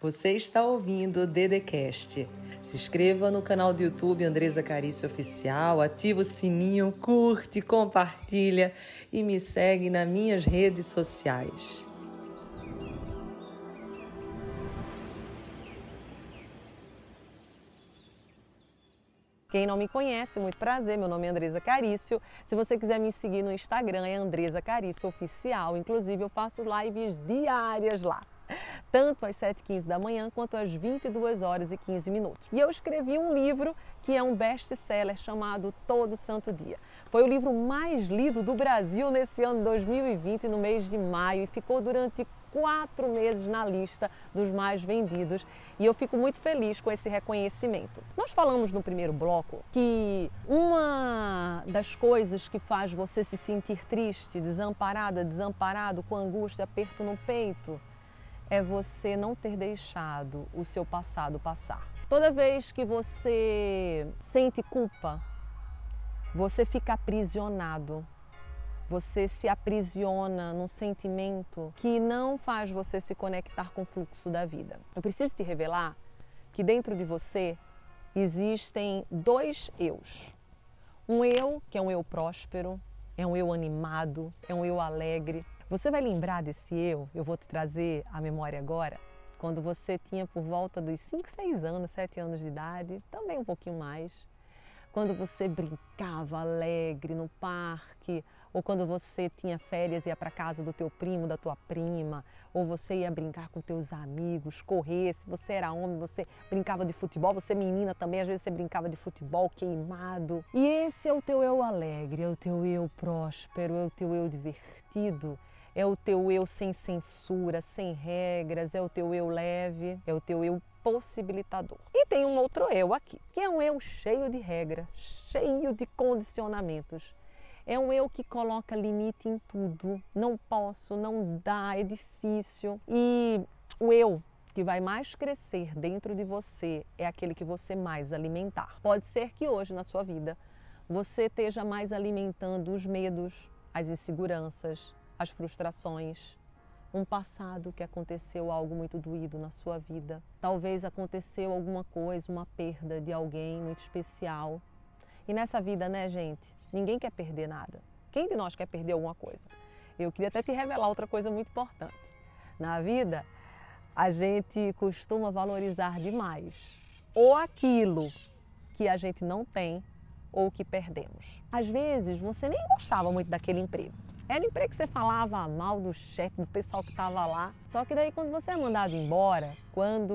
Você está ouvindo o Dedecast. Se inscreva no canal do YouTube Andresa Carício Oficial, ativa o sininho, curte, compartilha e me segue nas minhas redes sociais. Quem não me conhece, muito prazer, meu nome é Andresa Carício. Se você quiser me seguir no Instagram, é Andresa Carício Oficial. Inclusive, eu faço lives diárias lá tanto às 7h15 da manhã quanto às 22 horas e 15 minutos. E eu escrevi um livro que é um best-seller chamado Todo Santo Dia. Foi o livro mais lido do Brasil nesse ano 2020, no mês de maio, e ficou durante quatro meses na lista dos mais vendidos e eu fico muito feliz com esse reconhecimento. Nós falamos no primeiro bloco que uma das coisas que faz você se sentir triste, desamparada, desamparado, com angústia, aperto no peito, é você não ter deixado o seu passado passar. Toda vez que você sente culpa, você fica aprisionado você se aprisiona num sentimento que não faz você se conectar com o fluxo da vida. Eu preciso te revelar que dentro de você existem dois eus. Um eu que é um eu próspero, é um eu animado, é um eu alegre. Você vai lembrar desse eu, eu vou te trazer a memória agora, quando você tinha por volta dos 5, 6 anos, 7 anos de idade, também um pouquinho mais. Quando você brincava alegre no parque, ou quando você tinha férias e ia para casa do teu primo, da tua prima, ou você ia brincar com teus amigos, correr, se você era homem, você brincava de futebol, você menina também, às vezes você brincava de futebol queimado. E esse é o teu eu alegre, é o teu eu próspero, é o teu eu divertido, é o teu eu sem censura, sem regras, é o teu eu leve, é o teu eu possibilitador. E tem um outro eu aqui, que é um eu cheio de regra, cheio de condicionamentos. É um eu que coloca limite em tudo. Não posso, não dá, é difícil. E o eu que vai mais crescer dentro de você é aquele que você mais alimentar. Pode ser que hoje na sua vida você esteja mais alimentando os medos, as inseguranças, as frustrações, um passado que aconteceu algo muito doído na sua vida. Talvez aconteceu alguma coisa, uma perda de alguém muito especial. E nessa vida, né, gente, ninguém quer perder nada. Quem de nós quer perder alguma coisa? Eu queria até te revelar outra coisa muito importante. Na vida, a gente costuma valorizar demais ou aquilo que a gente não tem ou que perdemos. Às vezes, você nem gostava muito daquele emprego era emprego que você falava mal do chefe, do pessoal que estava lá. Só que daí quando você é mandado embora, quando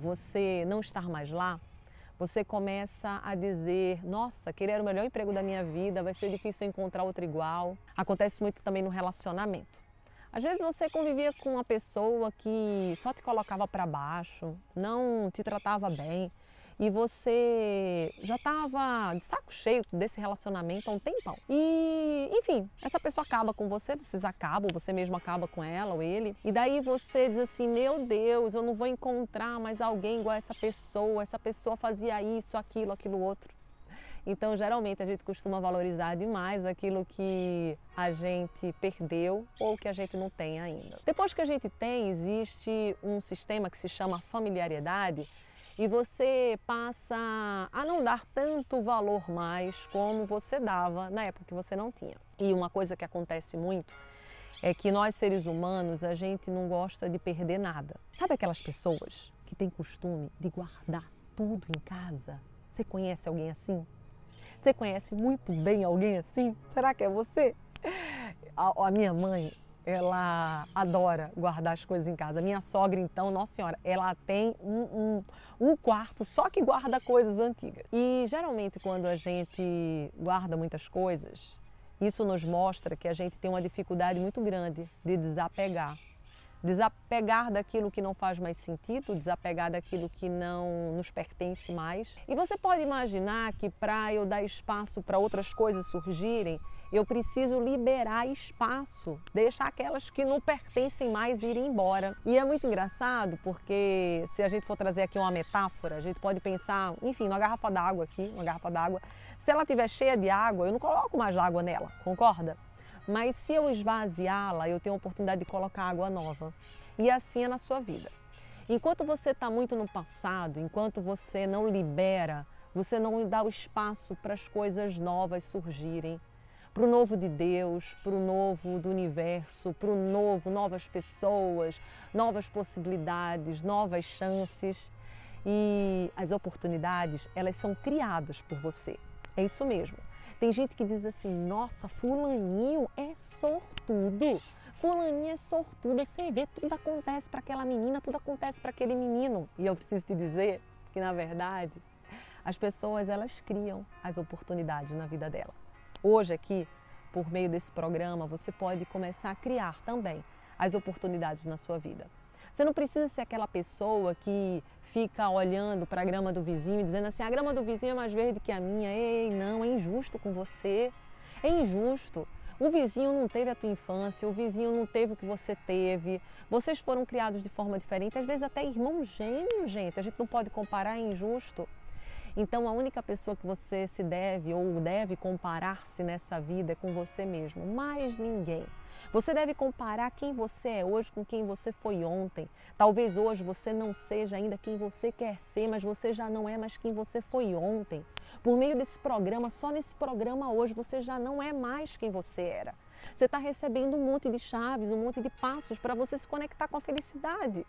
você não está mais lá, você começa a dizer: Nossa, aquele era o melhor emprego da minha vida, vai ser difícil encontrar outro igual. Acontece muito também no relacionamento. Às vezes você convivia com uma pessoa que só te colocava para baixo, não te tratava bem, e você já estava de saco cheio desse relacionamento há um tempão. E, enfim, essa pessoa acaba com você, vocês acabam, você mesmo acaba com ela ou ele. E daí você diz assim: Meu Deus, eu não vou encontrar mais alguém igual essa pessoa, essa pessoa fazia isso, aquilo, aquilo outro. Então, geralmente, a gente costuma valorizar demais aquilo que a gente perdeu ou que a gente não tem ainda. Depois que a gente tem, existe um sistema que se chama familiaridade, e você passa a não dar tanto valor mais como você dava na época que você não tinha. E uma coisa que acontece muito é que nós seres humanos a gente não gosta de perder nada. Sabe aquelas pessoas que têm costume de guardar tudo em casa? Você conhece alguém assim? Você conhece muito bem alguém assim? Será que é você? A, a minha mãe, ela adora guardar as coisas em casa. Minha sogra, então, nossa senhora, ela tem um, um, um, quarto só que guarda coisas antigas. E geralmente, quando a gente guarda muitas coisas, isso nos mostra que a gente tem uma dificuldade muito grande de desapegar. Desapegar daquilo que não faz mais sentido, desapegar daquilo que não nos pertence mais. E você pode imaginar que para eu dar espaço para outras coisas surgirem, eu preciso liberar espaço, deixar aquelas que não pertencem mais irem embora. E é muito engraçado porque se a gente for trazer aqui uma metáfora, a gente pode pensar, enfim, uma garrafa d'água aqui, uma garrafa d'água, se ela estiver cheia de água, eu não coloco mais água nela, concorda? Mas se eu esvaziá-la, eu tenho a oportunidade de colocar água nova. E assim é na sua vida. Enquanto você está muito no passado, enquanto você não libera, você não dá o espaço para as coisas novas surgirem, para o novo de Deus, para o novo do universo, para o novo, novas pessoas, novas possibilidades, novas chances. E as oportunidades, elas são criadas por você. É isso mesmo. Tem gente que diz assim: nossa, Fulaninho é sortudo. Fulaninha é sortuda. Você vê, tudo acontece para aquela menina, tudo acontece para aquele menino. E eu preciso te dizer que, na verdade, as pessoas elas criam as oportunidades na vida dela. Hoje aqui, por meio desse programa, você pode começar a criar também as oportunidades na sua vida. Você não precisa ser aquela pessoa que fica olhando para a grama do vizinho e dizendo assim: a grama do vizinho é mais verde que a minha. Ei, não, é injusto com você. É injusto. O vizinho não teve a tua infância, o vizinho não teve o que você teve. Vocês foram criados de forma diferente, às vezes até irmão gêmeo, gente. A gente não pode comparar, é injusto. Então, a única pessoa que você se deve ou deve comparar-se nessa vida é com você mesmo, mais ninguém. Você deve comparar quem você é hoje com quem você foi ontem. Talvez hoje você não seja ainda quem você quer ser, mas você já não é mais quem você foi ontem. Por meio desse programa, só nesse programa hoje, você já não é mais quem você era. Você está recebendo um monte de chaves, um monte de passos para você se conectar com a felicidade.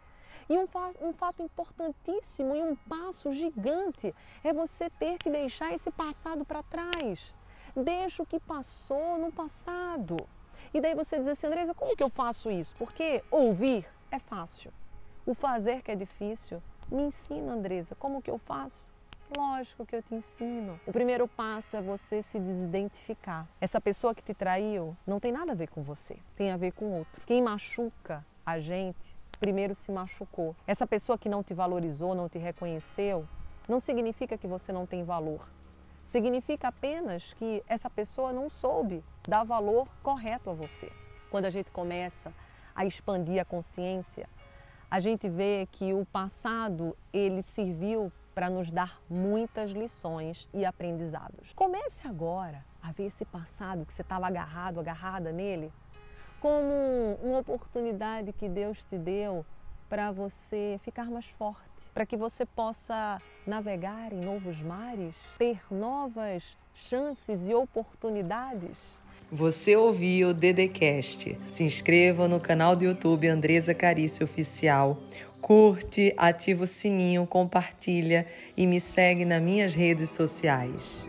E um, um, fato importantíssimo e um passo gigante é você ter que deixar esse passado para trás. Deixa o que passou no passado. E daí você diz assim, Andresa, como que eu faço isso? Porque ouvir é fácil. O fazer que é difícil. Me ensina, Andresa, como que eu faço? Lógico que eu te ensino. O primeiro passo é você se desidentificar. Essa pessoa que te traiu não tem nada a ver com você, tem a ver com outro. Quem machuca a gente primeiro se machucou. Essa pessoa que não te valorizou, não te reconheceu, não significa que você não tem valor. Significa apenas que essa pessoa não soube dar valor correto a você. Quando a gente começa a expandir a consciência, a gente vê que o passado ele serviu para nos dar muitas lições e aprendizados. Comece agora a ver esse passado que você estava agarrado, agarrada nele, como uma oportunidade que Deus te deu para você ficar mais forte, para que você possa navegar em novos mares, ter novas chances e oportunidades. Você ouviu o Dedecast. Se inscreva no canal do YouTube Andresa Carício Oficial. Curte, ativa o sininho, compartilha e me segue nas minhas redes sociais.